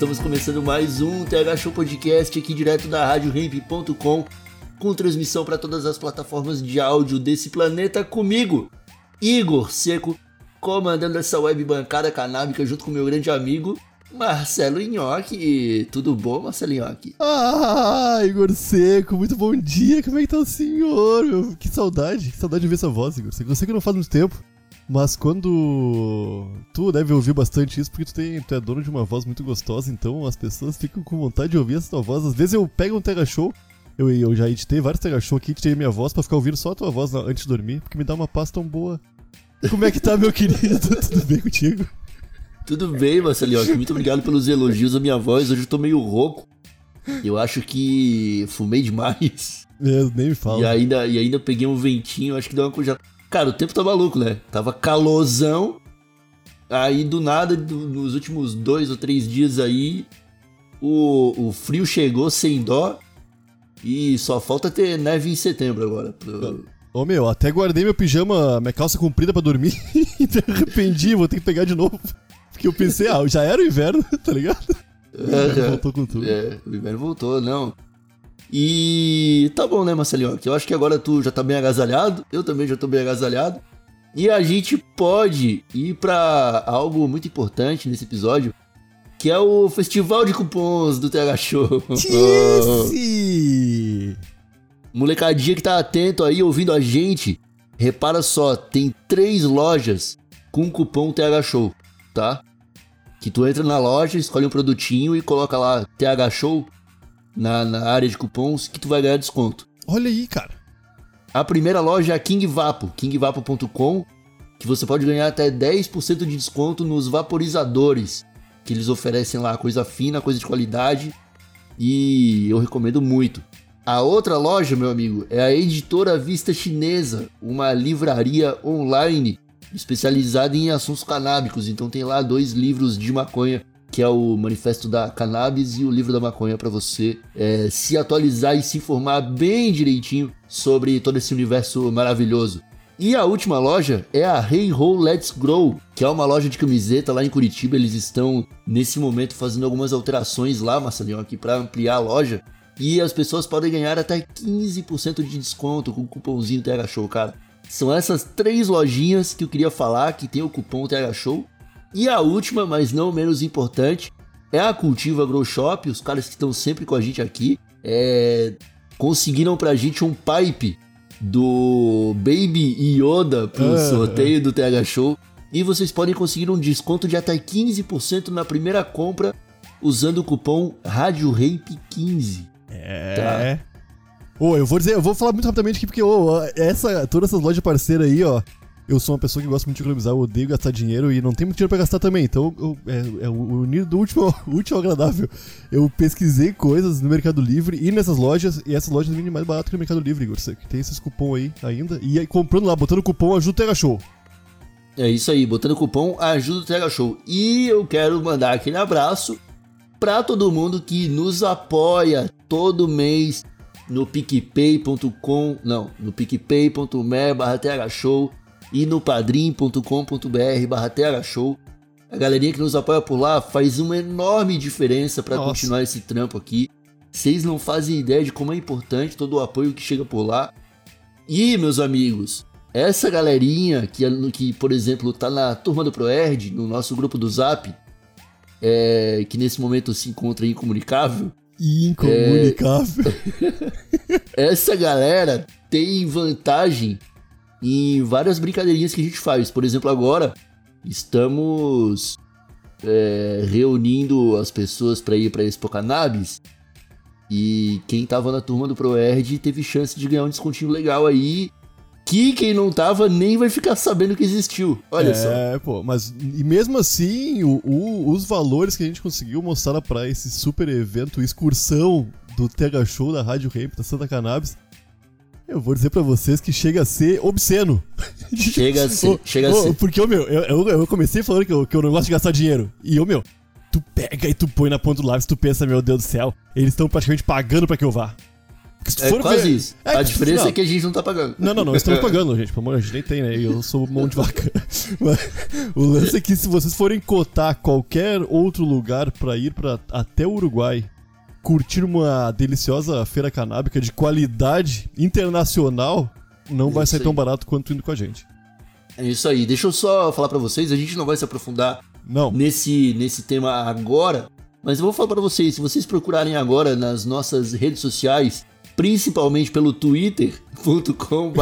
Estamos começando mais um TH Show Podcast aqui direto da RadioRamp.com com transmissão para todas as plataformas de áudio desse planeta comigo, Igor Seco, comandando essa web bancada canábica junto com meu grande amigo Marcelo Nhoque. Tudo bom, Marcelo Nhoque? Ah, Igor Seco, muito bom dia. Como é que tá o senhor? Que saudade, que saudade de ver essa voz, Igor Seco. Eu sei que não faz muito tempo, mas quando. Tu deve ouvir bastante isso porque tu, tem, tu é dono de uma voz muito gostosa, então as pessoas ficam com vontade de ouvir essa tua voz. Às vezes eu pego um Tega Show, eu, eu já editei vários Tega Show aqui, editei minha voz pra ficar ouvindo só a tua voz antes de dormir, porque me dá uma paz tão boa. Como é que tá, meu querido? Tudo bem contigo? Tudo bem, Marcelo Nhoque? Muito obrigado pelos elogios à minha voz. Hoje eu tô meio rouco. Eu acho que fumei demais. É, nem me fala. E ainda, e ainda peguei um ventinho, acho que deu uma congelada. Cara, o tempo tá maluco, né? Tava calorzão. Aí do nada, do- nos últimos dois ou três dias aí, o, o frio chegou sem dó. E só falta ter neve em setembro agora. pro- Ô meu, até guardei meu pijama, minha calça comprida pra dormir e me arrependi, vou ter que pegar de novo. Porque eu pensei, ah, já era o inverno, tá ligado? Voltou com tudo. É, o inverno voltou, não. E tá bom, né, Marcelinho? Eu acho que agora tu já tá bem agasalhado, eu também já tô bem agasalhado. E a gente pode ir pra algo muito importante nesse episódio, que é o Festival de Cupons do TH Show. Tisse! Molecadinha que tá atento aí, ouvindo a gente, repara só, tem três lojas com cupom TH Show, tá? Que tu entra na loja, escolhe um produtinho e coloca lá TH Show na, na área de cupons que tu vai ganhar desconto. Olha aí, cara. A primeira loja é a King Vapo, kingvapo.com, que você pode ganhar até 10% de desconto nos vaporizadores que eles oferecem lá, coisa fina, coisa de qualidade, e eu recomendo muito. A outra loja, meu amigo, é a Editora Vista Chinesa, uma livraria online especializada em assuntos canábicos. Então tem lá dois livros de maconha, que é o Manifesto da Cannabis e o livro da maconha para você é, se atualizar e se informar bem direitinho sobre todo esse universo maravilhoso. E a última loja é a Hey Ho Let's Grow, que é uma loja de camiseta lá em Curitiba. Eles estão nesse momento fazendo algumas alterações lá, Marcelinho, aqui para ampliar a loja. E as pessoas podem ganhar até 15% de desconto com o cupomzinho TH Show, cara. São essas três lojinhas que eu queria falar que tem o cupom TH Show. E a última, mas não menos importante, é a Cultiva Grow Shop, os caras que estão sempre com a gente aqui. É, conseguiram pra gente um pipe do Baby Yoda pro Ah. sorteio do TH Show. E vocês podem conseguir um desconto de até 15% na primeira compra usando o cupom RadioRamp15. É. Ô, eu vou dizer, eu vou falar muito rapidamente aqui, porque ô, essa, todas essas lojas parceiras aí, ó. Eu sou uma pessoa que gosta muito de economizar, eu odeio gastar dinheiro e não tem muito dinheiro pra gastar também. Então, eu- é, é o unir do último ao agradável. Eu pesquisei coisas no Mercado Livre e nessas lojas, e essas lojas vendem mais barato que no Mercado Livre, Igor. Você tem esses cupom aí ainda. E aí, comprando lá, botando cupom ajuda o Tega Show. É isso aí, botando cupom ajuda o TH Show. E eu quero mandar aquele abraço pra todo mundo que nos apoia todo mês no picpay.com, não, no picpay.me barra Show e no padrim.com.br barra TH Show. A galerinha que nos apoia por lá faz uma enorme diferença Nossa. continuar esse trampo aqui. Vocês não fazem ideia de como é importante todo o apoio que chega por lá. E, meus amigos, essa galerinha que, que por exemplo, tá na turma do Proerd, no nosso grupo do Zap, é, que nesse momento se encontra incomunicável, Incomunicável. essa galera tem vantagem em várias brincadeirinhas que a gente faz. Por exemplo, agora estamos é, reunindo as pessoas para ir para Expo Cannabis E quem tava na turma do ProErd teve chance de ganhar um descontinho legal aí. Que quem não tava nem vai ficar sabendo que existiu. Olha só. É, pô, mas e mesmo assim, o- o- os valores que a gente conseguiu mostrar pra esse super evento, excursão do TH Show da Rádio Ramp da Santa Cannabis, eu vou dizer pra vocês que chega a ser obsceno. Chega a ser, Ô, chega a ô, ser. Porque, ô, meu, eu, eu, eu comecei falando que eu, que eu não gosto de gastar dinheiro. E, ô, meu, tu pega e tu põe na ponta do lápis, tu pensa, meu Deus do céu, eles estão praticamente pagando pra que eu vá. É quase ver- isso. É, a que- diferença não. é que a gente não tá pagando. Não, não, não, estamos pagando, gente. Pelo amor, a gente nem tem, né? Eu sou mão de vaca. Mas o lance é que se vocês forem cotar qualquer outro lugar pra ir pra, até o Uruguai, curtir uma deliciosa feira canábica de qualidade internacional, não vai sair tão aí. barato quanto indo com a gente. É isso aí. Deixa eu só falar pra vocês, a gente não vai se aprofundar Não. nesse, nesse tema agora, mas eu vou falar pra vocês, se vocês procurarem agora nas nossas redes sociais, principalmente pelo twitter.com.br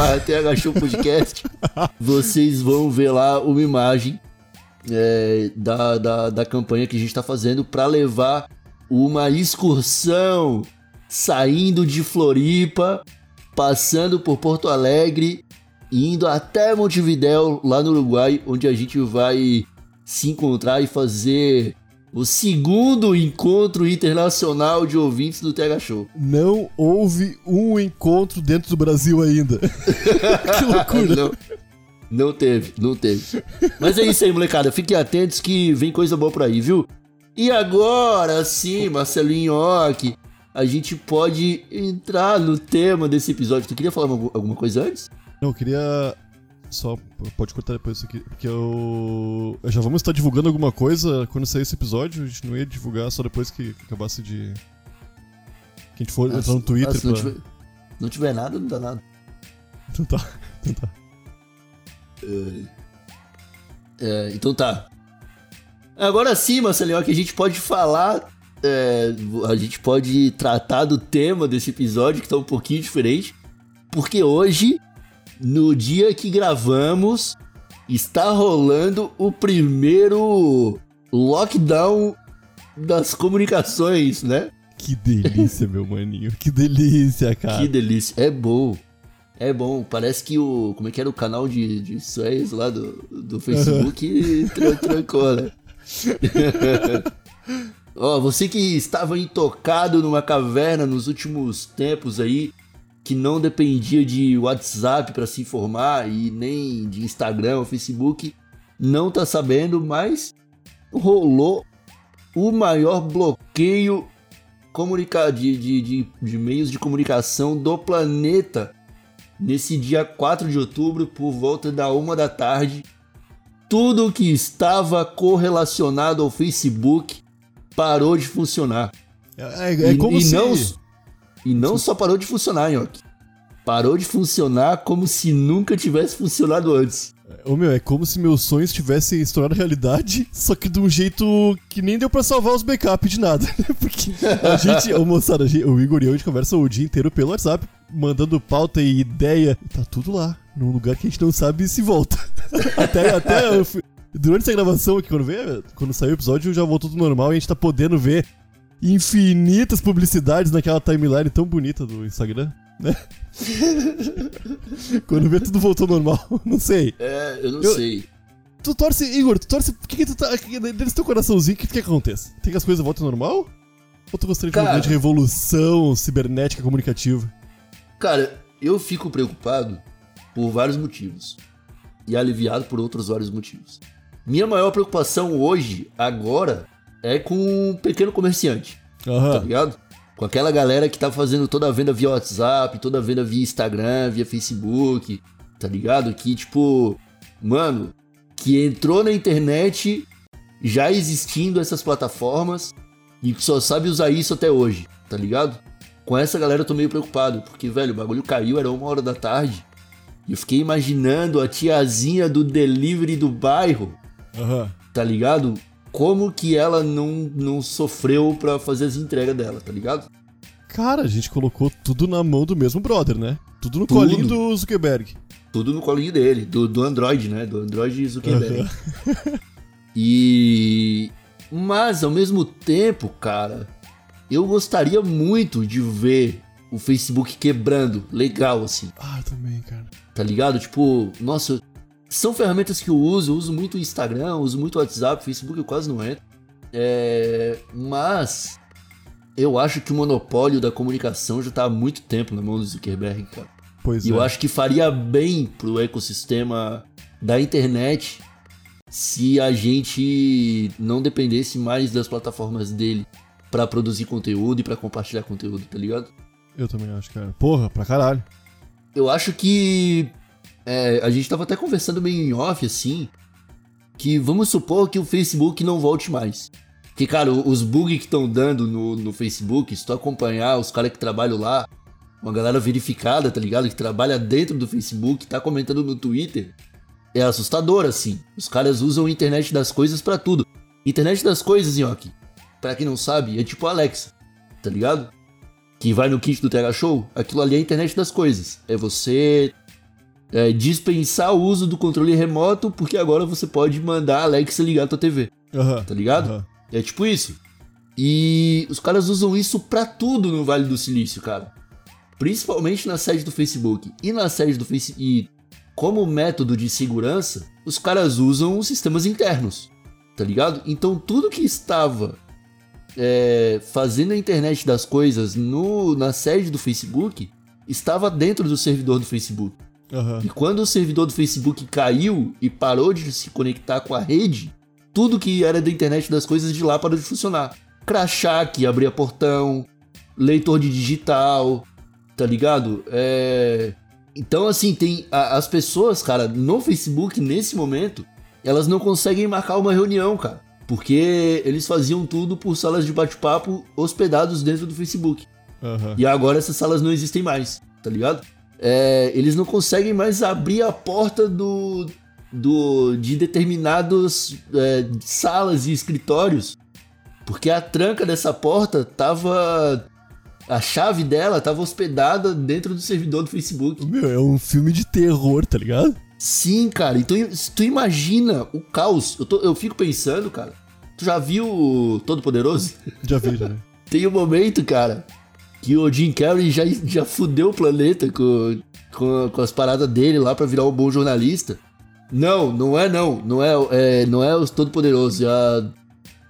podcast, vocês vão ver lá uma imagem é, da, da, da campanha que a gente tá fazendo pra levar uma excursão saindo de Floripa, passando por Porto Alegre, indo até Montevidéu, lá no Uruguai, onde a gente vai se encontrar e fazer o segundo encontro internacional de ouvintes do TH Show. Não houve um encontro dentro do Brasil ainda. que loucura. Não, não teve, não teve. Mas é isso aí, molecada. Fiquem atentos que vem coisa boa por aí, viu? E agora sim, Marcelinho Ock, a gente pode entrar no tema desse episódio. Tu queria falar alguma coisa antes? Não, eu queria. Só. Pode cortar depois isso aqui. Porque eu. Já vamos estar divulgando alguma coisa quando sair esse episódio. A gente não ia divulgar só depois que acabasse de. Que a gente for Ah, entrar no Twitter ah, se não, pra. tiver, não tiver nada, não dá nada. Então tá. Então tá. É, então tá. Agora sim, Marcelinho, que a gente pode falar. é, a gente pode tratar do tema desse episódio, que tá um pouquinho diferente. Porque hoje, no dia que gravamos, está rolando o primeiro lockdown das comunicações, né? Que delícia, meu maninho. Que delícia, cara. Que delícia. É bom. É bom. Parece que o. Como é que era o canal de, de Suez lá do, do Facebook tran- trancou, né? Ó, você que estava intocado numa caverna nos últimos tempos aí, que não dependia de WhatsApp para se informar e nem de Instagram ou Facebook, não tá sabendo, mas rolou o maior bloqueio de, de, de, de meios de comunicação do planeta nesse dia 4 de outubro, por volta da uma da tarde. Tudo que estava correlacionado ao Facebook parou de funcionar. É, é e, como e se. não, e não só parou de funcionar, Nhoque. Parou de funcionar como se nunca tivesse funcionado antes. Ô meu, é como se meus sonhos tivessem estourado realidade, só que de um jeito que nem deu pra salvar os backups de nada. né? Porque a gente, ô moçada, o Igor e eu, a gente conversa o dia inteiro pelo WhatsApp, mandando pauta e ideia. E tá tudo lá, num lugar que a gente não sabe se volta. até, até eu fui- durante essa gravação aqui, quando, veio, quando saiu o episódio, já voltou tudo normal e a gente tá podendo ver infinitas publicidades naquela timeline tão bonita do Instagram, né? quando vê tudo voltou normal, não sei. É, eu não Eu- sei. Tu torce, Igor, tu torce. Por que, que tu tá. que- Desse teu coraçãozinho, o que tu quer que aconteça? Tem que as coisas voltem ao normal? Ou tu gostaria de uma grande revolução cibernética comunicativa? Cara, eu fico preocupado por vários motivos. E aliviado por outros vários motivos. Minha maior preocupação hoje, agora, é com o pequeno comerciante, tá Aham. ligado? Com aquela galera que tá fazendo toda a venda via WhatsApp, toda a venda via Instagram, via Facebook, tá ligado? Que, tipo, mano, que entrou na internet já existindo essas plataformas e que só sabe usar isso até hoje, tá ligado? Com essa galera eu tô meio preocupado, porque, velho, o bagulho caiu, era uma hora da tarde. Eu fiquei imaginando a tiazinha do delivery do bairro, Aham. tá ligado? Como que ela não, não sofreu pra fazer as entregas dela, tá ligado? Cara, a gente colocou tudo na mão do mesmo brother, né? Tudo no Tudo. colinho do Zuckerberg. Tudo no colinho dele, do, do Android, né? Do Android Zuckerberg. E. Mas ao mesmo tempo, cara, eu gostaria muito de ver o Facebook quebrando, legal assim, Ah, também, cara. tá ligado? Tipo, nossa, são ferramentas que eu uso, eu uso muito o Instagram, uso muito o WhatsApp, Facebook eu quase não entro. É, mas eu acho que o monopólio da comunicação já tá há muito tempo na mão do Zuckerberg, cara. Pois E é. eu acho que faria bem pro ecossistema da internet se a gente não dependesse mais das plataformas dele pra produzir conteúdo e pra compartilhar conteúdo, tá ligado? Eu também acho, cara. Porra, pra caralho. Eu acho que é, a gente tava até conversando meio em off assim, que vamos supor que o Facebook não volte mais. Que, cara, os bugs que estão dando no, no Facebook, se tu acompanhar os caras que trabalham lá, uma galera verificada, tá ligado? Que trabalha dentro do Facebook, tá comentando no Twitter, é assustador, assim. Os caras usam a internet das coisas pra tudo. Internet das coisas, Nhoque, pra quem não sabe, é tipo Alexa, tá ligado? Que vai no kit do TH Show, aquilo ali é a internet das coisas. É você é, dispensar o uso do controle remoto, porque agora você pode mandar a Alexa ligar a tua TV, Aham. tá ligado? aham. É tipo isso. E os caras usam isso pra tudo no Vale do Silício, cara. Principalmente na sede do Facebook. E na sede do Facebook. E como método de segurança, os caras usam os sistemas internos. Tá ligado? Então tudo que estava é, fazendo a internet das coisas no, na sede do Facebook estava dentro do servidor do Facebook. Aham. E quando o servidor do Facebook caiu e parou de se conectar com a rede, tudo que era da internet das coisas de lá parou de funcionar. Crachá que abria portão, leitor de digital, tá ligado? É... Então, assim, tem a- as pessoas, cara, no Facebook, nesse momento, elas não conseguem marcar uma reunião, cara. Porque eles faziam tudo por salas de bate-papo hospedados dentro do Facebook. Aham. E agora essas salas não existem mais, tá ligado? É, eles não conseguem mais abrir a porta do, do de determinadas é, salas e escritórios, porque a tranca dessa porta tava a chave dela tava hospedada dentro do servidor do Facebook. Meu, é um filme de terror, tá ligado? Sim, cara. Então, se tu imagina o caos, eu, tô- eu fico pensando, cara. Tu já viu o Todo Poderoso? Já vi, já. Tem um momento, cara, que o Jim Carrey já, já fudeu o planeta com, com, com as paradas dele lá pra virar um bom jornalista. Não, não é não. Não é, é, não é os Todo-Poderoso. É a-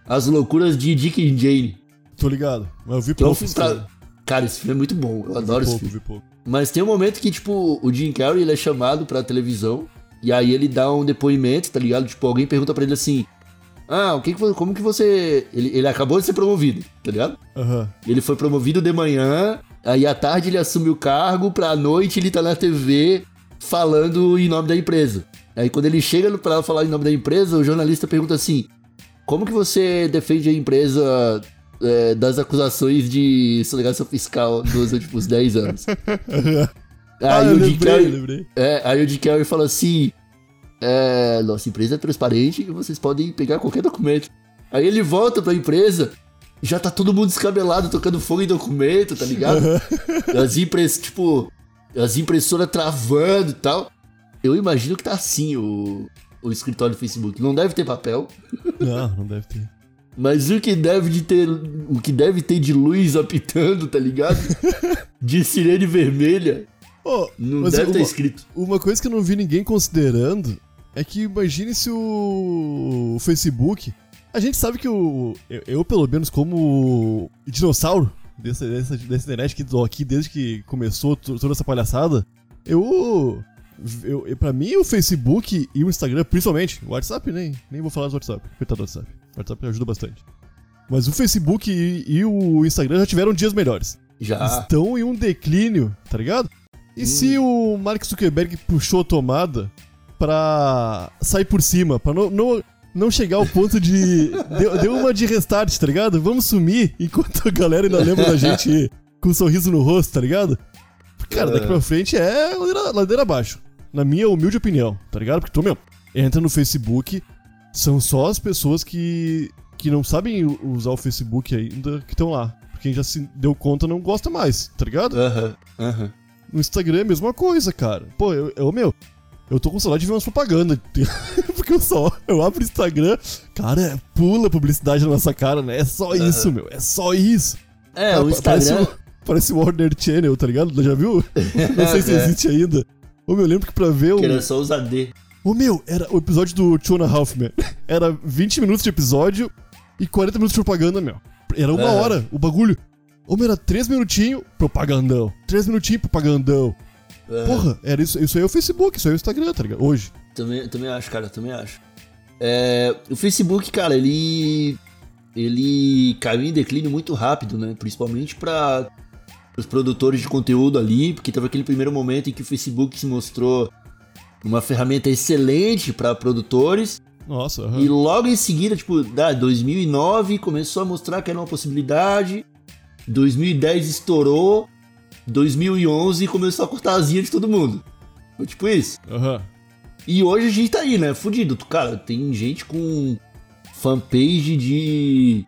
as loucuras de Dick e Jane. Tô ligado. Mas eu vi é um pouco. esse pra-. Cara, esse filme é muito bom. Eu adoro vi esse pouco, filme. vi pouco. Mas tem um momento que, tipo, o Jim Carrey ele é chamado pra televisão. E aí ele dá um depoimento, tá ligado? Tipo, alguém pergunta pra ele assim. Ah, o que que, como que você. Ele, ele acabou de ser promovido, tá ligado? Aham. Ele foi promovido de manhã, aí à tarde ele assume o cargo, pra noite ele tá na TV falando em nome da empresa. Aí quando ele chega pra falar em nome da empresa, o jornalista pergunta assim: Como que você defende a empresa é, das acusações de sonegação fiscal dos últimos 10 anos? Ah, aí, o lembrei, Carrey, lembrei. é, aí o Jim Carrey fala assim: é, Nossa empresa é transparente e vocês podem pegar qualquer documento. Aí ele volta pra empresa, já tá todo mundo descabelado, tocando fogo em documento, tá ligado? as tipo, as impressoras travando e tal. Eu imagino que tá assim o, o escritório do Facebook. Não deve ter papel, Não, não deve ter. Mas o que deve de ter, o que deve ter de luz apitando, tá ligado? De sirene vermelha, Ô, não deve estar uma, escrito. uma coisa que eu não vi ninguém considerando é que imagine se o, o Facebook. A gente sabe que o. Eu, eu, pelo menos, como dinossauro dessa, dessa, dessa internet que tô aqui desde que começou to- toda essa palhaçada, eu. Eu, eu, pra mim, o Facebook e o Instagram, principalmente, o WhatsApp nem, nem vou falar do WhatsApp, coitado do WhatsApp. O WhatsApp ajuda bastante. Mas o Facebook e, e o Instagram já tiveram dias melhores Já. estão em um declínio, tá ligado? E se o Mark Zuckerberg puxou a tomada pra sair por cima, pra não, não, não chegar ao ponto de. Deu, deu uma de restart, tá ligado? Vamos sumir enquanto a galera ainda lembra da gente com um sorriso no rosto, tá ligado? Cara, daqui pra frente é ladeira, ladeira abaixo. Na minha humilde opinião, tá ligado? Porque tu, meu, entra no Facebook, são só as pessoas que, que não sabem usar o Facebook ainda que estão lá. Quem já se deu conta não gosta mais, tá ligado? Aham, aham. No Instagram é a mesma coisa, cara. Pô, eu, eu meu, eu tô com saudade de ver umas propagandas. Porque eu só, eu abro o Instagram, cara, pula publicidade na nossa cara, né? É só isso, meu, é só isso. É, Ah, o Parece, Instagram. o- parece o Warner Channel, tá ligado? Já viu? Não sei se É. existe ainda. Ô, meu, eu lembro que pra ver o. Que era só usar D. Ô, meu, era o episódio do Two and a Half Man. Era 20 minutos de episódio e 40 minutos de propaganda, meu. Era uma Aham. hora o bagulho. Ô, meu, era 3 minutinhos, propagandão. 3 minutinhos, propagandão. É, Porra, era isso, isso aí é o Facebook, isso aí é o Instagram, tá ligado? Hoje. Também, também acho, cara, também acho. É, o Facebook, cara, ele. Ele caiu em declínio muito rápido, né? Principalmente para os produtores de conteúdo ali, porque teve aquele primeiro momento em que o Facebook se mostrou uma ferramenta excelente para produtores. Nossa, aham. E logo em seguida, tipo, da 2009 começou a mostrar que era uma possibilidade. 2010 estourou. 2011 começou a cortar as de todo mundo. Foi tipo isso. Aham. E hoje a gente tá aí, né? Fudido. Cara, tem gente com fanpage de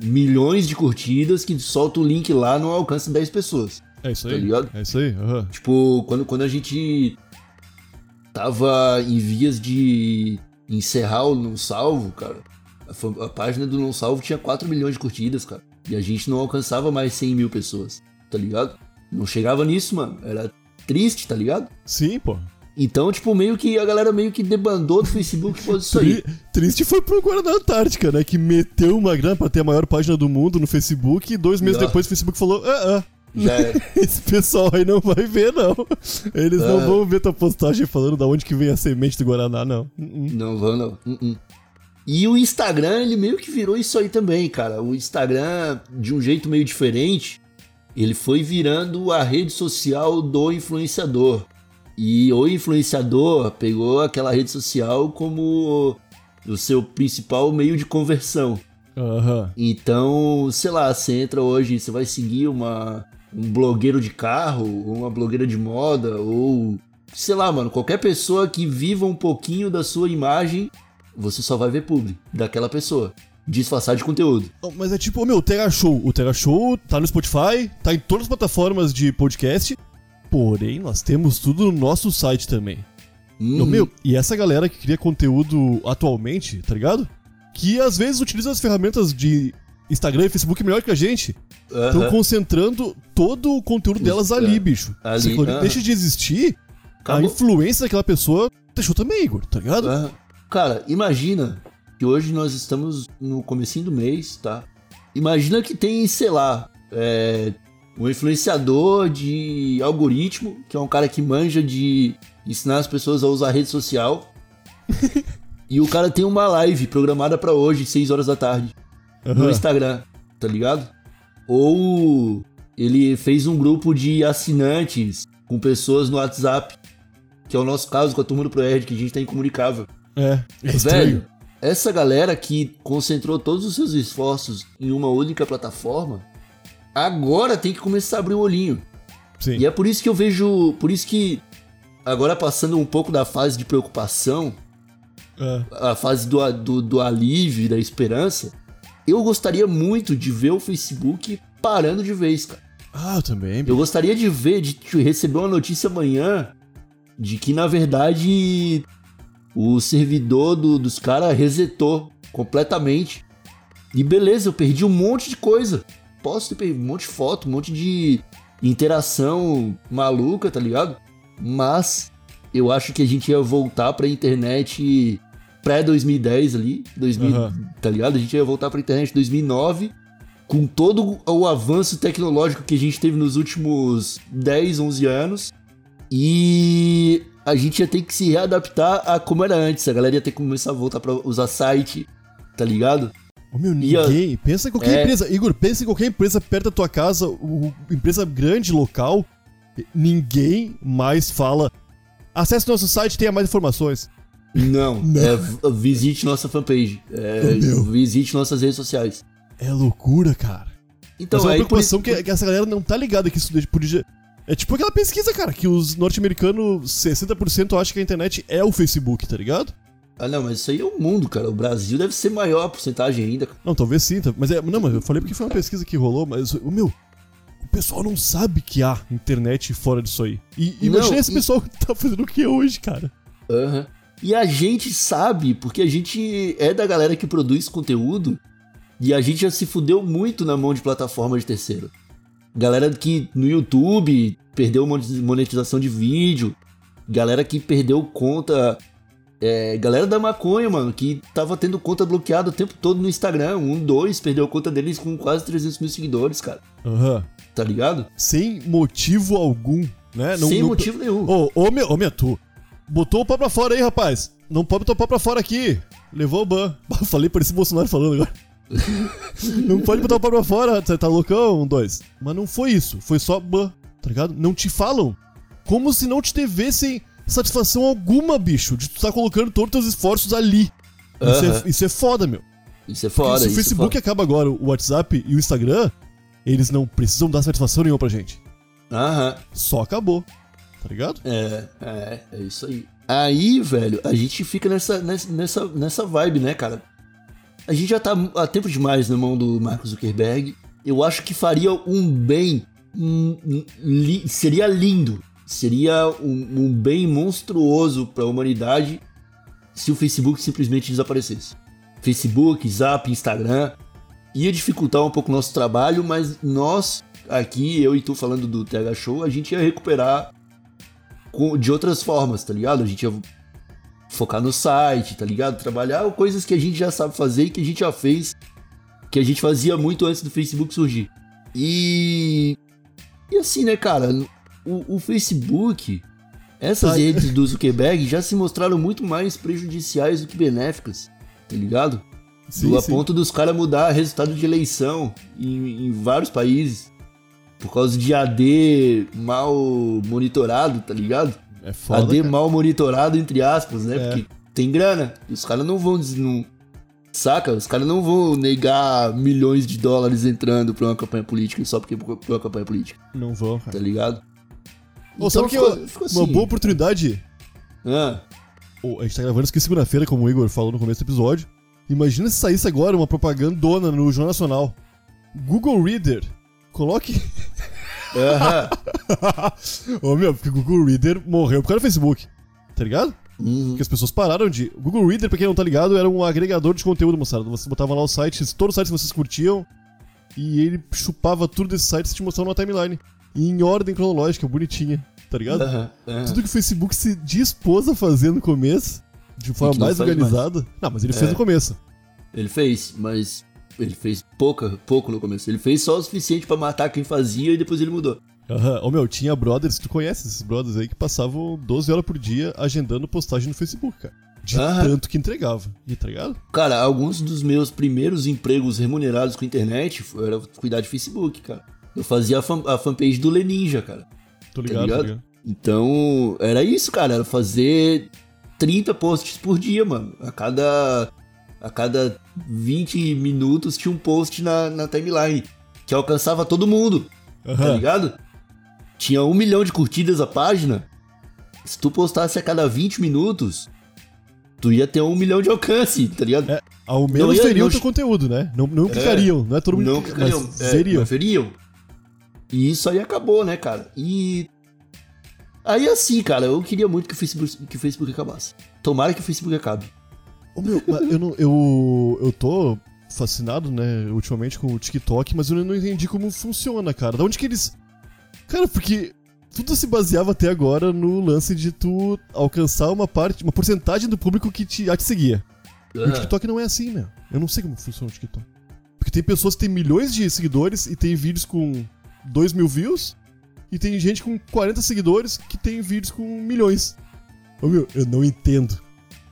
milhões de curtidas que solta o link lá não alcança 10 pessoas. É isso Tá aí. ligado? É isso aí, aham. Tipo, quando, quando a gente tava em vias de encerrar o Não Salvo, cara, a, a página do Não Salvo tinha 4 milhões de curtidas, cara. E a gente não alcançava mais 100 mil pessoas, tá ligado? Não chegava nisso, mano. Era triste, tá ligado? Sim, pô. Então, tipo, meio que a galera meio que debandou do Facebook por isso aí. Tri- triste foi pro Guarda Antártica, né? Que meteu uma grana pra ter a maior página do mundo no Facebook e dois meses Ah. depois o Facebook falou: ah, ah, Já é. esse pessoal aí não vai ver, não. Eles não Ah. vão ver tua postagem falando da onde que vem a semente do Guaraná, não. Uh-uh. Não vão, não. Uh-uh. E o Instagram, ele meio que virou isso aí também, cara. O Instagram, de um jeito meio diferente, ele foi virando a rede social do influenciador. E o influenciador pegou aquela rede social como o seu principal meio de conversão. Aham. Então, sei lá, você entra hoje, você vai seguir uma, um blogueiro de carro, ou uma blogueira de moda, ou sei lá, mano, qualquer pessoa que viva um pouquinho da sua imagem, você só vai ver publi daquela pessoa. Disfarçar de conteúdo. Mas é tipo, meu, o Terra Show. O Terra Show tá no Spotify, tá em todas as plataformas de podcast. Porém, nós temos tudo no nosso site também. Hum, meu, e essa galera que cria conteúdo atualmente, tá ligado? Que às vezes utiliza as ferramentas de Instagram e Facebook melhor que a gente. Estão aham. concentrando todo o conteúdo delas ali, é, bicho. ali, Se quando aham. deixa de existir, a Acabou. influência daquela pessoa deixou também, Igor, tá ligado? Aham. Cara, imagina que hoje nós estamos no comecinho do mês, tá? Imagina que tem, sei lá, é, um influenciador de algoritmo, que é um cara que manja de ensinar as pessoas a usar rede social. e o cara tem uma live programada pra hoje, 6 horas da tarde, no Aham. Instagram, tá ligado? Ou ele fez um grupo de assinantes com pessoas no WhatsApp, que é o nosso caso com a turma do ProErd, que a gente tá incomunicável. É, é estranho. Velho, essa galera que concentrou todos os seus esforços em uma única plataforma, agora tem que começar a abrir o olhinho. Sim. E é por isso que eu vejo. Por isso que, agora passando um pouco da fase de preocupação, É. a fase do, do, do alívio da esperança, eu gostaria muito de ver o Facebook parando de vez, cara. Ah, eu também, Eu gostaria de ver, de receber uma notícia amanhã de que, na verdade, o servidor do- dos caras resetou completamente. E beleza, eu perdi um monte de coisa. Posso ter perdido um monte de foto, um monte de interação maluca, tá ligado? Mas eu acho que a gente ia voltar pra internet pré-2010 ali, 2000, Aham. tá ligado? A gente ia voltar pra internet 2009 com todo o avanço tecnológico que a gente teve nos últimos 10, 11 anos. E a gente ia ter que se readaptar a como era antes. A galera ia ter que começar a voltar pra usar site, tá ligado? Ô, meu, E a- ninguém. Pensa em qualquer É. empresa. Igor, pensa em qualquer empresa perto da tua casa, o- empresa grande, local. Ninguém mais fala. Acesse nosso site, tenha mais informações. Não, é, v- visite nossa fanpage. É, visite nossas redes sociais. É loucura, cara. Então, Mas é uma por preocupação isso- que, que essa galera não tá ligada que isso podia. É tipo aquela pesquisa, cara, que os norte-americanos, 60% acham que a internet é o Facebook, tá ligado? Ah, não, mas isso aí é o mundo, cara. O Brasil deve ser maior a porcentagem ainda. Não, talvez sim, tá- mas é. Não, mas eu falei porque foi uma pesquisa que rolou, mas o meu. O pessoal não sabe que há internet fora disso aí. E Não, imagina esse e- pessoal que tá fazendo o que hoje, cara. Aham. E a gente sabe, porque a gente é da galera que produz conteúdo E a gente já se fudeu muito na mão de plataforma de terceiro. Galera que no YouTube perdeu monetização de vídeo. Galera que perdeu conta. É, galera da maconha, mano, que tava tendo conta bloqueada o tempo todo no Instagram. Um, dois, perdeu conta deles com quase 300 mil seguidores, cara. Aham. Uhum. Tá ligado? Sem motivo algum, né? Não, Sem não... motivo nenhum. Ô, ô, meu, ô, minha, tu. Botou o pau pra fora aí, rapaz. Não pode botar o pau pra fora aqui. Levou o ban. Falei por esse Bolsonaro falando agora. não pode botar o pau pra fora, você tá loucão? Um, dois. Mas não foi isso. Foi só ban, tá ligado? Não te falam. Como se não te devessem satisfação alguma, bicho, de tu tá colocando todos os teus esforços ali. Uh -huh. isso, é, isso, é, foda, meu. Isso é foda. Porque se o é Facebook é acaba agora, o WhatsApp e o Instagram, eles não precisam dar satisfação nenhuma pra gente. Aham. Uh -huh. Só acabou. Tá ligado? É, é, é isso aí. Aí, velho, a gente fica nessa, nessa, nessa vibe, né, cara? A gente já tá há tempo demais na mão do Mark Zuckerberg. Eu acho que faria um bem. Um, li, seria lindo Seria um, um bem monstruoso para a humanidade se o Facebook simplesmente desaparecesse. Facebook, Zap, Instagram ia dificultar um pouco o nosso trabalho, mas nós aqui, eu e tu falando do TH Show, a gente ia recuperar de outras formas, tá ligado? A gente ia focar no site, tá ligado? Trabalhar coisas que a gente já sabe fazer e que a gente já fez, que a gente fazia muito antes do Facebook surgir. E. E assim, né, cara? o, o Facebook, essas redes do Zuckerberg já se mostraram muito mais prejudiciais do que benéficas, tá ligado? Sim, do, a sim. ponto dos caras mudar resultado de eleição em, em vários países por causa de AD mal monitorado, tá ligado? É foda, AD cara. mal monitorado, entre aspas, né? É. Porque tem grana. Os caras não vão. Não, saca? Os caras não vão negar milhões de dólares entrando pra uma campanha política só porque pra uma campanha política. Não vão, cara. Tá ligado? Então, sabe que ficou, ficou assim. uma boa oportunidade? Ah. Oh, a gente tá gravando isso aqui segunda-feira, como o Igor falou no começo do episódio. Imagina se saísse agora uma propagandona no Jornal Nacional. Google Reader. Coloque. Uhum. Ô meu, porque o Google Reader morreu por causa do Facebook. Tá ligado? Uhum. Porque as pessoas pararam de. O Google Reader, pra quem não tá ligado, era um agregador de conteúdo, moçada. Você botava lá os sites, todos os sites que vocês curtiam, e ele chupava tudo desses sites e te mostrava numa timeline em ordem cronológica, bonitinha, tá ligado? Uhum, uhum. Tudo que o Facebook se dispôs a fazer no começo, de forma mais organizada. Mais. Não, mas ele é. fez no começo. Ele fez, mas ele fez pouca, pouco no começo. Ele fez só o suficiente para matar quem fazia e depois ele mudou. Aham, uhum. ô meu, tinha brothers, tu conhece esses brothers aí que passavam 12 horas por dia agendando postagem no Facebook, cara. De tanto que entregava. E tá ligado? Cara, alguns dos meus primeiros empregos remunerados com a internet era cuidar de Facebook, cara. Eu fazia a, fan, a fanpage do Leninja, cara. Tô ligado, tá ligado? Tô ligado. Então, era isso, cara. Era fazer 30 posts por dia, mano. A cada, a cada 20 minutos tinha um post na, na timeline. Que alcançava todo mundo. Uhum. Tá ligado? Tinha um milhão de curtidas a página. Se tu postasse a cada 20 minutos, tu ia ter um milhão de alcance, tá ligado? É, ao menos veriam o teu conteúdo, né? Não, não clicariam, é, não é todo mundo não clicariam, mas é, veriam. veriam. E isso aí acabou, né, cara? E. Aí assim, cara, eu queria muito que o Facebook, que o Facebook acabasse. Tomara que o Facebook acabe. Ô, meu, eu, não, eu, eu tô fascinado, né, ultimamente com o TikTok, mas eu não entendi como funciona, cara. Da onde que eles. Cara, porque tudo se baseava até agora no lance de tu alcançar uma parte, uma porcentagem do público que te, te seguia. Uhum. O TikTok não é assim, meu. Eu não sei como funciona o TikTok. Porque tem pessoas que têm milhões de seguidores e tem vídeos com 2 mil views e tem gente com 40 seguidores que tem vídeos com milhões. Ô meu, eu não entendo.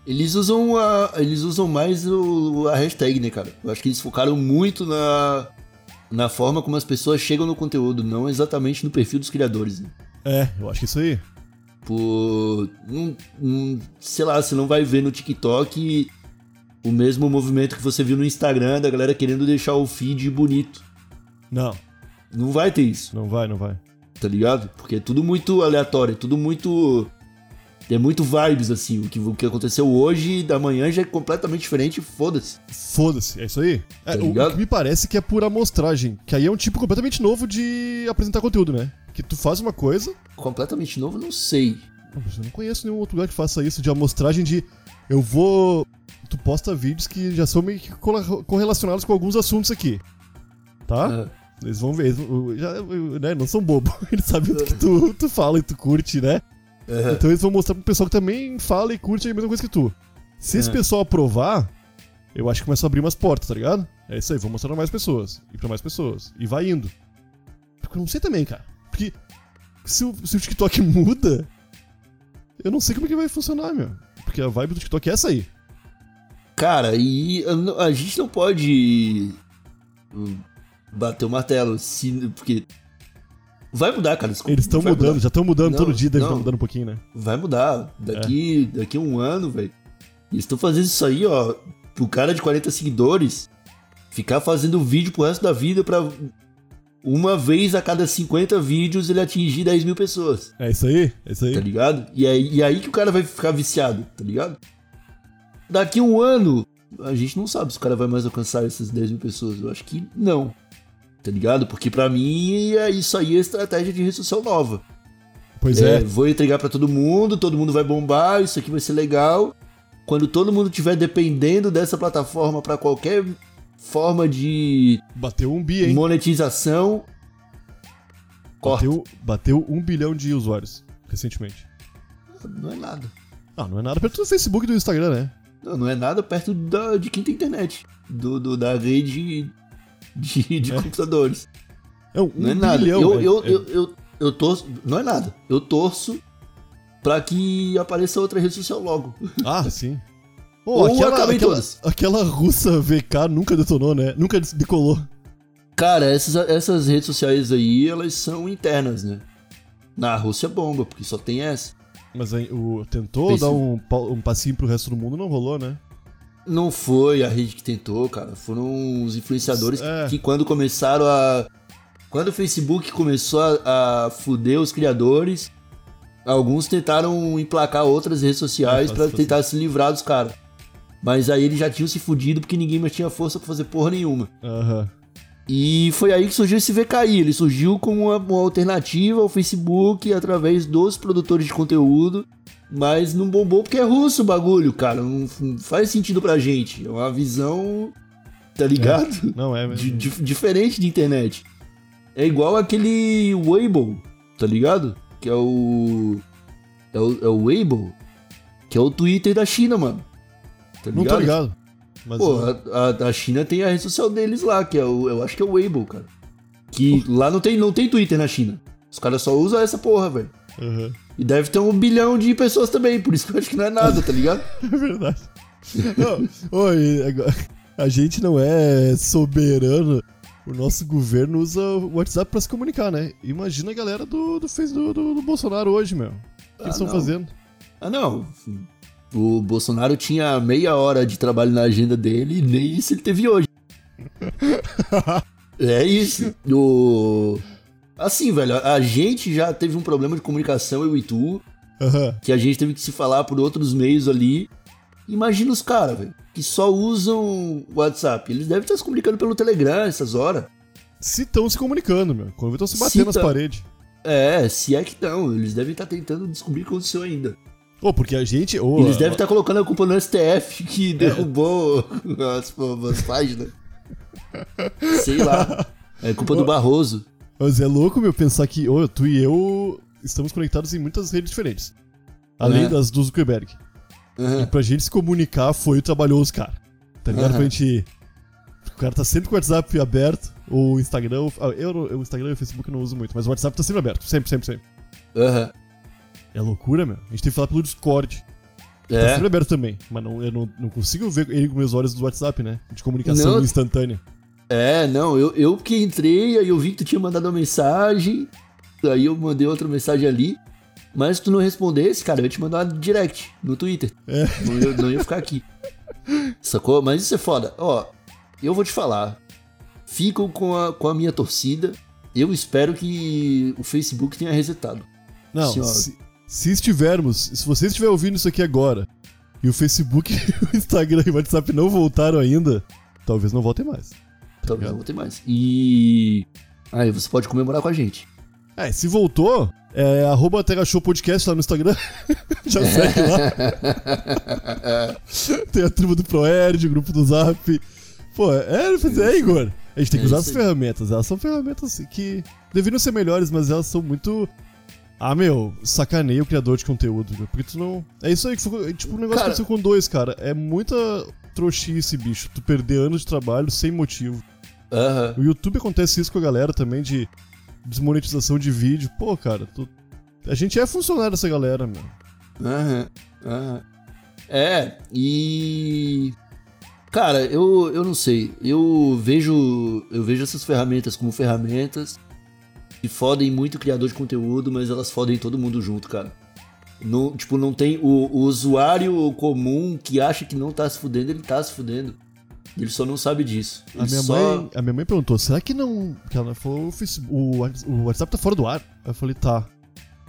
Eles usam a, eles usam mais o, a hashtag, né, cara? Eu acho que eles focaram muito na, na forma como as pessoas chegam no conteúdo, não exatamente no perfil dos criadores. Né? É, eu acho que isso aí. Por. Um, um, sei lá, você não vai ver no TikTok o mesmo movimento que você viu no Instagram da galera querendo deixar o feed bonito. Não. Não vai ter isso. Não vai, não vai. Tá ligado? Porque é tudo muito aleatório, é tudo muito. É muito vibes, assim. O que, o que aconteceu hoje da manhã já é completamente diferente, foda-se. Foda-se, é isso aí. É, tá o, o, que me parece que é por amostragem. Que aí é um tipo completamente novo de apresentar conteúdo, né? Que tu faz uma coisa. Completamente novo, não sei. Eu não conheço nenhum outro lugar que faça isso de amostragem de. Eu vou tu posta vídeos que já são meio que corre- correlacionados com alguns assuntos aqui. Tá? Ah, Eles vão ver, eles já, né, não são bobos. Eles sabem do que tu, tu fala e tu curte, né? Aham. Então eles vão mostrar pro pessoal que também fala e curte a mesma coisa que tu. Se esse É. pessoal aprovar, eu acho que começa a abrir umas portas, tá ligado? É isso aí, vou mostrar pra mais pessoas. E pra mais pessoas. E vai indo. Porque eu não sei também, cara. Porque se o, se o TikTok muda, eu não sei como é que vai funcionar, meu. Porque a vibe do TikTok é essa aí. Cara, e a gente não pode hum, bater o martelo, se, porque vai mudar, cara. desculpa, Eles estão mudando, mudar. já estão mudando Não, todo dia, deve estar mudando um pouquinho, né? Vai mudar. Daqui, daqui a um ano, velho. Eles estão fazendo isso aí, ó, pro cara de 40 seguidores ficar fazendo vídeo pro resto da vida pra uma vez a cada 50 vídeos ele atingir 10 mil pessoas. É isso aí, é isso aí. tá ligado? E aí, e aí que o cara vai ficar viciado, tá ligado? Daqui um ano, a gente não sabe se o cara vai mais alcançar essas 10 mil pessoas. Eu acho que não. Tá ligado? Porque pra mim, é isso aí é estratégia de social nova. Pois É, é. Vou entregar pra todo mundo, todo mundo vai bombar, isso aqui vai ser legal. Quando todo mundo estiver dependendo dessa plataforma pra qualquer forma de Bateu um bi, hein? monetização, corta. Bateu, bateu um bilhão de usuários recentemente. Não é nada. Ah, não é nada perto do Facebook e do Instagram, né? Não, não é nada perto da, de quem tem internet. Do, do- da rede de, de É. computadores. É um, Não é nada. bilhão, eu, eu, É. eu, eu, eu torço. Não é nada. Eu torço pra que apareça outra rede social logo. Ah, sim. Pô, Ou aquela, acabem aquela, todas. aquela russa VK nunca detonou, né? Nunca decolou. Cara, essas, essas redes sociais aí, elas são internas, né? Na Rússia bomba, porque só tem essa. Mas aí, o, tentou Pense- dar um, um passinho pro resto do mundo, não rolou, né? Não foi a rede que tentou, cara. Foram os influenciadores É. que, que quando começaram a. Quando o Facebook começou a, a fuder os criadores, alguns tentaram emplacar outras redes sociais pra faz- tentar se livrar dos caras. Mas aí eles já tinham se fudido porque ninguém mais tinha força pra fazer porra nenhuma. Aham. E foi aí que surgiu esse VKI. Ele surgiu como uma, uma alternativa ao Facebook através dos produtores de conteúdo. Mas não bombou porque é russo o bagulho, cara. Não, não faz sentido pra gente. É uma visão, tá ligado? Não é mesmo. Di- di- diferente de internet. É igual aquele Weibo, tá ligado? Que é o. É o, é o Weibo, que é o Twitter da China, mano. Tá não tô ligado. Mas, Pô, a, a- a China tem a rede social deles lá, que é o. Eu acho que é o Weibo, cara. Que lá não tem, não tem Twitter na China. Os caras só usam essa porra, velho. aham. E deve ter um bilhão de pessoas também, por isso que eu acho que não é nada, tá ligado? É verdade. Não, oi, agora, a gente não é soberano. O nosso governo usa o WhatsApp pra se comunicar, né? Imagina a galera do, do, do, do, do Bolsonaro hoje, meu. O que Ah, eles estão fazendo? Ah, não. O Bolsonaro tinha meia hora de trabalho na agenda dele e nem isso ele teve hoje. é isso. O... Assim, velho, a gente já teve um problema de comunicação, eu e tu, Aham. que a gente teve que se falar por outros meios ali. Imagina os caras, velho, que só usam o WhatsApp. Eles devem estar se comunicando pelo Telegram essas horas. Se estão se comunicando, meu. Quando estão se Se batendo nas tão. paredes. É, se é que não. Eles devem estar tentando descobrir o que aconteceu ainda. Pô, porque a gente. ô, Eles a- devem estar colocando a culpa no STF que derrubou as, as páginas. Sei lá. É culpa do Barroso. Mas é louco, meu, pensar que ô, tu e eu estamos conectados em muitas redes diferentes. Além É. das do Zuckerberg. E Aham. pra gente se comunicar foi o trabalhoso, cara. Tá ligado? Aham. Pra gente. O cara tá sempre com o WhatsApp aberto, ou o Instagram. ou- ah, Eu, o Instagram e o Facebook eu não uso muito, mas o WhatsApp tá sempre aberto. Sempre, sempre, sempre. Aham. É loucura, meu. A gente tem que falar pelo Discord. Tá É. sempre aberto também. Mas não, eu não, não consigo ver ele com meus olhos do WhatsApp, né? De comunicação Não. instantânea. É, não, eu, eu que entrei, aí eu vi que tu tinha mandado uma mensagem, aí eu mandei outra mensagem ali, mas se tu não respondesse, cara, eu ia te mandar direct no Twitter. É. Não, ia, não ia ficar aqui. Sacou? Mas isso é foda. Ó, eu vou te falar. Ficam com a, com a minha torcida. Eu espero que o Facebook tenha resetado. Não, Senhora. se, se estivermos. Se você estiver ouvindo isso aqui agora e o Facebook, o Instagram e o WhatsApp não voltaram ainda, talvez não voltem mais. Talvez não vou ter mais. E. Aí você pode comemorar com a gente. É, se voltou, é arroba Terra Show Podcast lá no Instagram. Já segue lá. tem a turma do Proerd, o grupo do Zap. Pô, é, é, Igor. A gente tem que É usar as ferramentas. Elas são ferramentas que deveriam ser melhores, mas elas são muito. Ah, meu, sacaneia o criador de conteúdo, porque tu não. É isso aí que foi. Tipo, o negócio Cara- aconteceu com dois, cara. É muita trouxice, bicho. Tu perder anos de trabalho sem motivo. Aham. O YouTube acontece isso com a galera também de desmonetização de vídeo. Pô, cara, tu- a gente é funcionário dessa galera, meu. Aham, aham. É, e. Cara, eu, eu não sei. Eu vejo. Eu vejo essas ferramentas como ferramentas que fodem muito o criador de conteúdo, mas elas fodem todo mundo junto, cara. Não, tipo, não tem. O, o usuário comum que acha que não tá se fudendo, ele tá se fudendo. Ele só não sabe disso. A Ele minha, só... mãe, a minha mãe perguntou: será que não. Que ela falou: o, Facebook, o, Whats- o WhatsApp tá fora do ar? Aí eu falei: tá.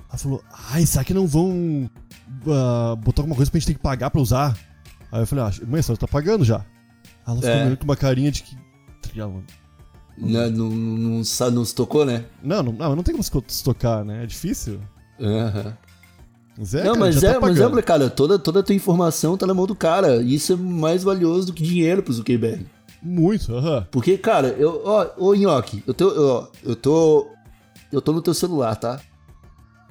Ela falou: ai, será que não vão ah, botar alguma coisa pra gente ter que pagar pra usar? Aí eu falei: ah, mãe, a senhora tá pagando já. Ela ficou É. meio com uma carinha de que. Ela, Não, não, não, sa- não se tocou, né? Não, não, não, não tem como se tocar, né? É difícil. Aham. É, não, cara, mas é, tá mas é, molecada, toda, toda a tua informação tá na mão do cara. Isso é mais valioso do que dinheiro pro Zuckerberg. Muito, aham. Porque, cara, eu, ó, ô Nhoque, eu tô, ó, eu tô, eu tô no teu celular, tá?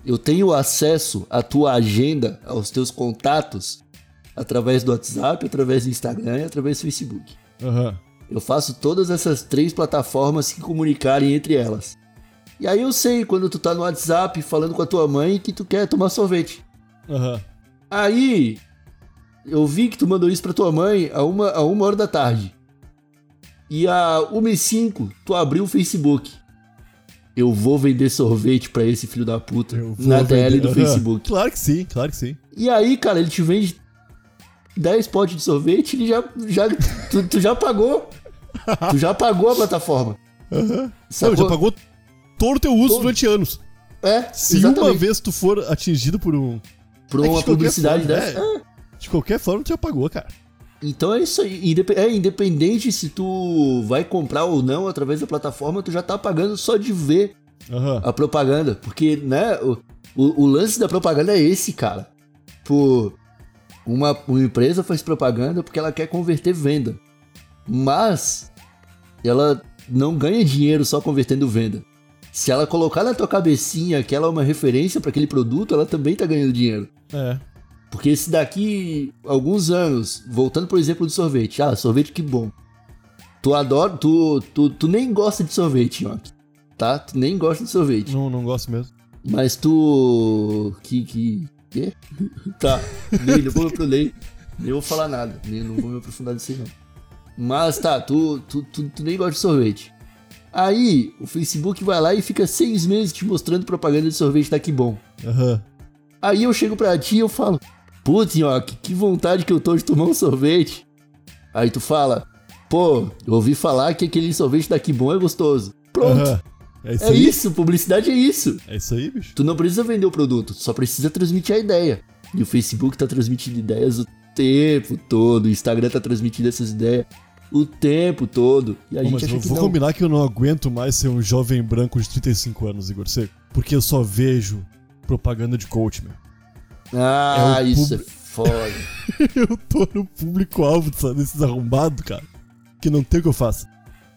Eu tenho acesso à tua agenda, aos teus contatos, através do WhatsApp, através do Instagram e através do Facebook. Aham. Eu faço todas essas três plataformas se comunicarem entre elas. E aí eu sei quando tu tá no WhatsApp falando com a tua mãe que tu quer tomar sorvete. Aham. Aí, eu vi que tu mandou isso pra tua mãe a uma, a uma hora da tarde. E a 1 e 5 tu abriu o Facebook. Eu vou vender sorvete pra esse filho da puta na TL vender- do. Facebook. Claro que sim, claro que sim. E aí, cara, ele te vende 10 potes de sorvete, ele já. já tu, tu já pagou. tu já pagou a plataforma. Aham. Sacou? Não, já pagou todo o teu uso Todo. durante anos. É, Se exatamente. uma vez tu for atingido por um. Por É uma qualquer publicidade forma, dessa. é. De qualquer forma, tu já pagou, cara. Então é isso aí. É independente se tu vai comprar ou não através da plataforma, tu já tá pagando só de ver Aham. a propaganda. Porque, né, o, o, o lance da propaganda é esse, cara. Por uma, uma empresa faz propaganda porque ela quer converter venda. Mas ela não ganha dinheiro só convertendo venda. Se ela colocar na tua cabecinha que ela é uma referência para aquele produto, ela também tá ganhando dinheiro. É. Porque se daqui alguns anos, voltando por exemplo do sorvete, ah, sorvete que bom. Tu adora, tu, tu, tu nem gosta de sorvete, ó. Tá? Tu nem gosta de sorvete. Não, não gosto mesmo. Mas tu. Que. que. Quê? tá. Nem, não vou me aprofundar. Nem vou falar nada. Nem não vou me aprofundar nisso aí, não. Mas tá, tu, tu, tu, tu nem gosta de sorvete. Aí, o Facebook vai lá e fica seis meses te mostrando propaganda de sorvete da Que Bom. Aham. Aí eu chego pra ti e eu falo, putz, Nhoque, que vontade que eu tô de tomar um sorvete. Aí tu fala, pô, eu ouvi falar que aquele sorvete daqui bom é gostoso. Pronto. Aham. É isso É isso, publicidade é isso. É isso aí, bicho. Tu não precisa vender o produto, tu só precisa transmitir a ideia. E o Facebook tá transmitindo ideias o tempo todo, o Instagram tá transmitindo essas ideias o tempo todo. E a Pô, gente mas acha vou, que vou não. combinar que eu não aguento mais ser um jovem branco de 35 anos, Igor Seco. Porque eu só vejo propaganda de coach, meu. Ah, É isso pub- é foda. Eu tô no público-alvo desses arrombados, cara. Que não tem o que eu faço.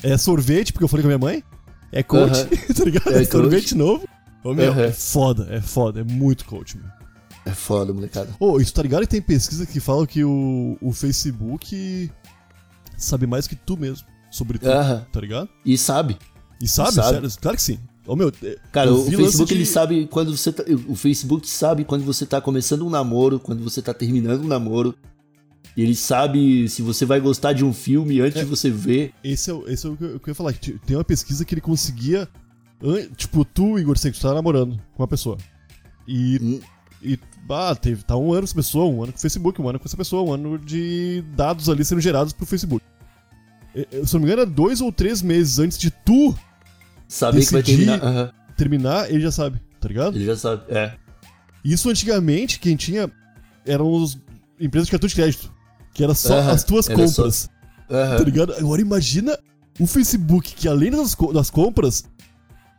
É sorvete, porque eu falei com a minha mãe. É coach, Aham. tá ligado? É É, sorvete coach. novo. Ô, meu, Aham. é foda, é foda, é muito coach, meu. É foda, molecada. Ô, isso tá ligado que tem pesquisa que fala que o, o Facebook sabe mais que tu mesmo sobre tu, Aham. tá ligado? E sabe, E sabe, Sabe. sério? Claro que sim. Ô, meu, é- Cara, o Facebook de- ele sabe quando você tá, o Facebook sabe quando você tá começando um namoro, quando você tá terminando um namoro. Ele sabe se você vai gostar de um filme antes É. de você ver. Esse é, o- esse é o que eu, que ia falar. que Tem uma pesquisa que ele conseguia. Tipo, tu, Igor Seco, tu tá namorando com uma pessoa. E. Hum. E. Ah, teve, tá um ano com essa pessoa, um ano com o Facebook, um ano com essa pessoa, um ano de dados ali sendo gerados pro Facebook. Eu, Se eu não me engano, é dois ou três meses antes de tu Saber que vai terminar. Aham, terminar, ele já sabe, tá ligado? ele já sabe. É. Isso antigamente, quem tinha eram os empresas de cartão de crédito. Que era só Aham, as tuas era só- compras. Aham. Tá ligado? Agora imagina o Facebook, que além das, das compras,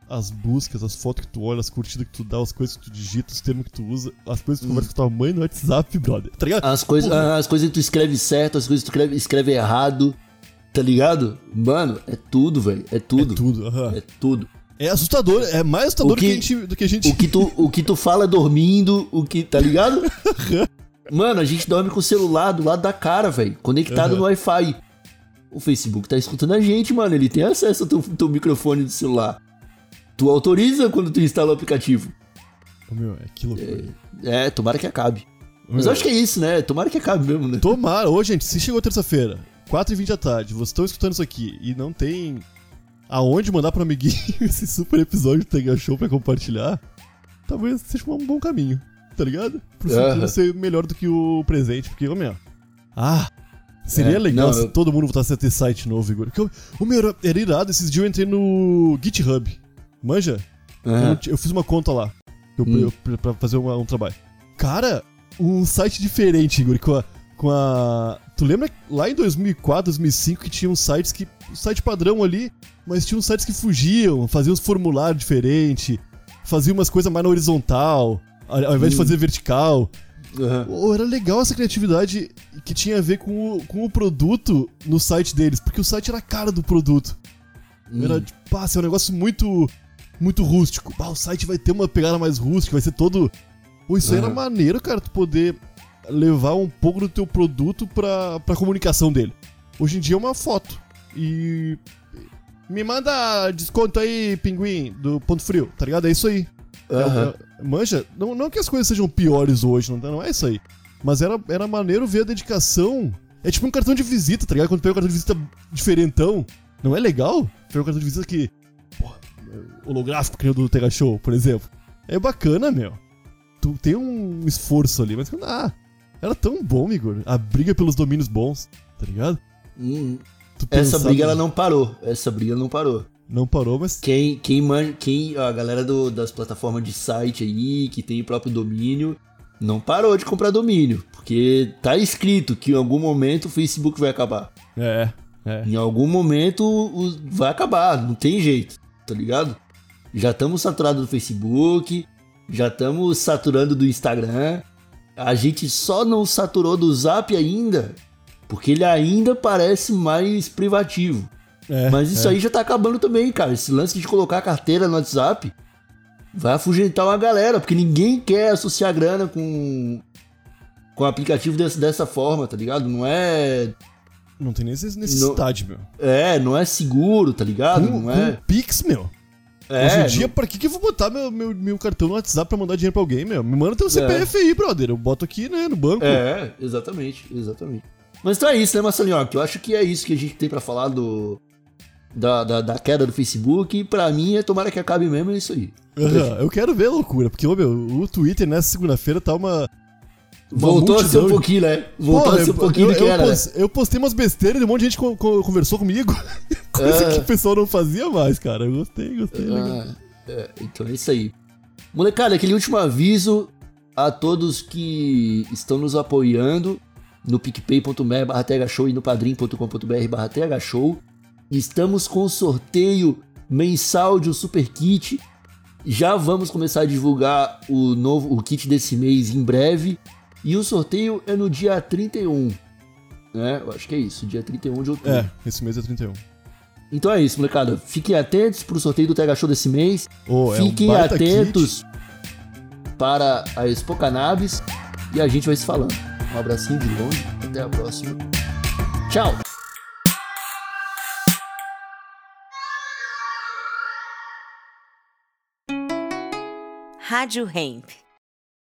as buscas, as fotos que tu olha, as curtidas que tu dá, as coisas que tu digita, os termos que tu usa, as coisas que tu conversa com tua mãe no WhatsApp, brother. Tá ligado? As coisas, as coisas que tu escreve certo, as coisas que tu escreve, escreve errado. Tá ligado? Mano, é tudo, velho. É tudo. É tudo, aham. É tudo. É assustador, é mais assustador que- do, que a gente, do que a gente. O que tu, o que tu fala dormindo, o que. Tá ligado? Mano, a gente dorme com o celular do lado da cara, velho. Conectado Uhum. no Wi-Fi. O Facebook tá escutando a gente, mano. Ele tem acesso ao teu, teu microfone do celular. Tu autoriza quando tu instala o aplicativo. Ô, meu, é que loucura. É, tomara que acabe. Mas Meu, eu acho que é isso, né? Tomara que acabe mesmo, né? Tomara. Ô, gente, se chegou terça-feira, 4h20 da tarde, vocês estão escutando isso aqui e não tem aonde mandar pro amiguinho esse super episódio do Tega Show pra compartilhar, talvez seja um bom caminho, tá ligado? Pro Aham. ser melhor do que o presente, porque, meu... Ah... Seria É, legal não, se eu- todo mundo voltasse a ter site novo, Igor. Porque, era, era irado. Esses dias eu entrei no GitHub. Manja? Eu, não ti- eu fiz uma conta lá. Eu, Hum. eu- pra- fazer uma- um trabalho. Cara, um site diferente, Igor, com a, com a. Tu lembra lá em 2004, 2005 que tinha uns sites que. um site padrão ali, mas tinha uns sites que fugiam, faziam uns formulários diferentes, faziam umas coisas mais na horizontal, ao, ao invés de Hum. fazer vertical. Ô, era legal essa criatividade que tinha a ver com o, com o produto no site deles, porque o site era a cara do produto. Era, tipo, pá, assim, é um negócio muito muito rústico. Bah, o site vai ter uma pegada mais rústica, vai ser todo. Pô, isso aí era Aham. maneiro, cara, tu poder levar um pouco do teu produto pra, pra comunicação dele. Hoje em dia é uma foto. E. Me manda desconto aí, pinguim, do Ponto Frio, tá ligado? É isso aí. É- é- manja, não, não que as coisas sejam piores hoje, não, não é isso aí. Mas era, era maneiro ver a dedicação. É tipo um cartão de visita, tá ligado? Quando pega um cartão de visita diferentão, não é legal? Pega um cartão de visita que. Holográfico, que nem o do Tega Show, por exemplo. É bacana, meu. Tu tem um esforço ali, mas. Ah, era tão bom, Igor. A briga pelos domínios bons, tá ligado? Hum. Essa briga ela não parou. Essa briga não parou. Não parou, mas. Quem, quem, man, quem a galera do- das plataformas de site aí, que tem o próprio domínio, não parou de comprar domínio. Porque tá escrito que em algum momento o Facebook vai acabar. É, é. Em algum momento o- vai acabar, não tem jeito, tá ligado? Já estamos saturados do Facebook, já estamos saturando do Instagram. A gente só não saturou do Zap ainda, porque ele ainda parece mais privativo. é Mas isso é. aí já tá acabando também, cara. Esse lance de colocar a carteira no WhatsApp vai afugentar uma galera, porque ninguém quer associar grana com com o aplicativo dessa, dessa forma, tá ligado? Não é Não tem nem necessidade, meu. é, não é seguro, tá ligado? Com, não é. com Pix, meu. É, Hoje em dia, não- pra que, que eu vou botar meu, meu, meu cartão no WhatsApp pra mandar dinheiro pra alguém, meu? Me manda teu CPF aí, brother. Eu boto aqui, né, no banco. É, exatamente, exatamente. Mas então é isso, né, Marcelinho? Eu acho que é isso que a gente tem pra falar do da, da, da queda do Facebook. E pra mim, é tomara que acabe mesmo, é isso aí. Aham, eu quero ver a loucura, porque, ô, meu, o Twitter nessa segunda-feira tá uma. Voltou a ser um pouquinho, né? Voltou Porra, a ser um pouquinho eu, do que eu, era, né? pos- eu postei umas besteiras e um monte de gente co- co- conversou comigo. Coisa É. que o pessoal não fazia mais, cara. Eu gostei, gostei. Ah, é, então é isso aí. Molecada, aquele último aviso a todos que estão nos apoiando no picpay.me barra thshow e no padrim.com.br barra thshow. Estamos com o sorteio mensal de um super kit. Já vamos começar a divulgar o novo o kit desse mês em breve. E o sorteio é no dia 31. Né? Eu acho que é isso, dia 31 de outubro. É, esse mês é 31. Então é isso, molecada. Fiquem atentos pro sorteio do Tega Show desse mês. Ô, é um Fiquem atentos para a Expo Cannabis e a gente vai se falando. Um abracinho de longe, até a próxima. Tchau! Rádio Hemp.